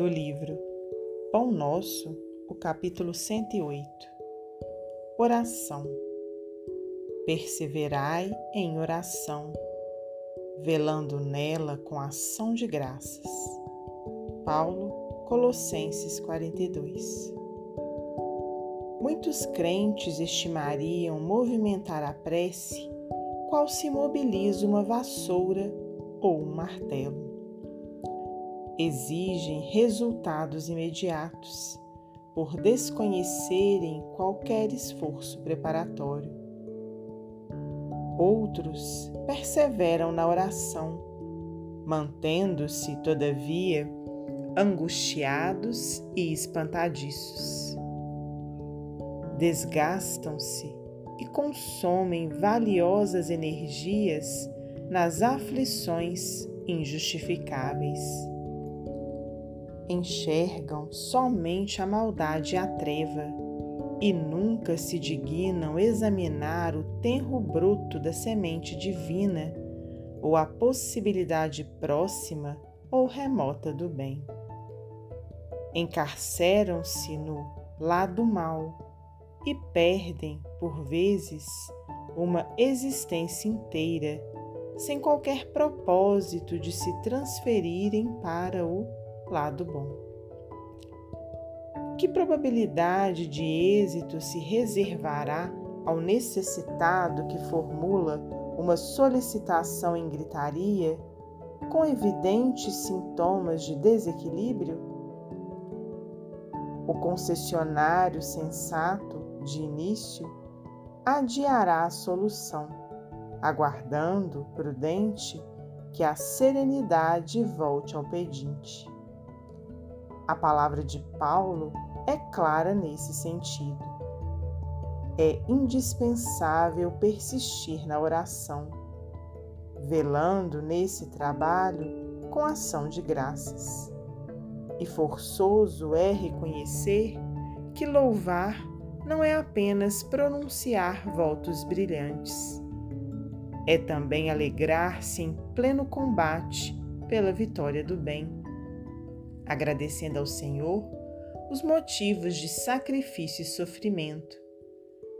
do livro Pão Nosso, o capítulo 108. Oração. Perseverai em oração, velando nela com ação de graças. Paulo, Colossenses 42. Muitos crentes estimariam movimentar a prece qual se mobiliza uma vassoura ou um martelo exigem resultados imediatos por desconhecerem qualquer esforço preparatório. Outros perseveram na oração, mantendo-se, todavia, angustiados e espantadiços. Desgastam-se e consomem valiosas energias nas aflições injustificáveis enxergam somente a maldade e a treva e nunca se dignam examinar o tenro bruto da semente divina ou a possibilidade próxima ou remota do bem. Encarceram-se no lado mal e perdem, por vezes, uma existência inteira, sem qualquer propósito de se transferirem para o lado bom. Que probabilidade de êxito se reservará ao necessitado que formula uma solicitação em gritaria com evidentes sintomas de desequilíbrio? O concessionário sensato, de início, adiará a solução, aguardando, prudente, que a serenidade volte ao pedinte. A palavra de Paulo é clara nesse sentido. É indispensável persistir na oração, velando nesse trabalho com ação de graças. E forçoso é reconhecer que louvar não é apenas pronunciar votos brilhantes. É também alegrar-se em pleno combate pela vitória do bem agradecendo ao Senhor os motivos de sacrifício e sofrimento,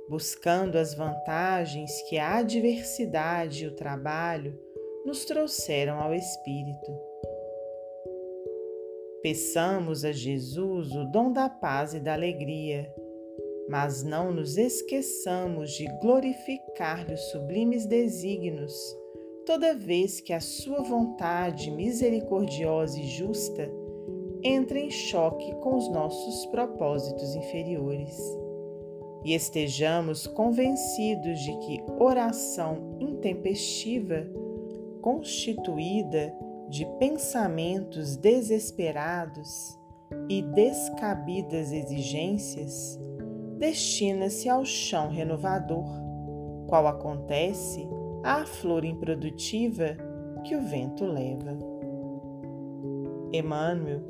buscando as vantagens que a adversidade e o trabalho nos trouxeram ao Espírito. Peçamos a Jesus o dom da paz e da alegria, mas não nos esqueçamos de glorificar-lhe os sublimes desígnios, toda vez que a sua vontade misericordiosa e justa entra em choque com os nossos propósitos inferiores e estejamos convencidos de que oração intempestiva, constituída de pensamentos desesperados e descabidas exigências, destina-se ao chão renovador, qual acontece à flor improdutiva que o vento leva. Emmanuel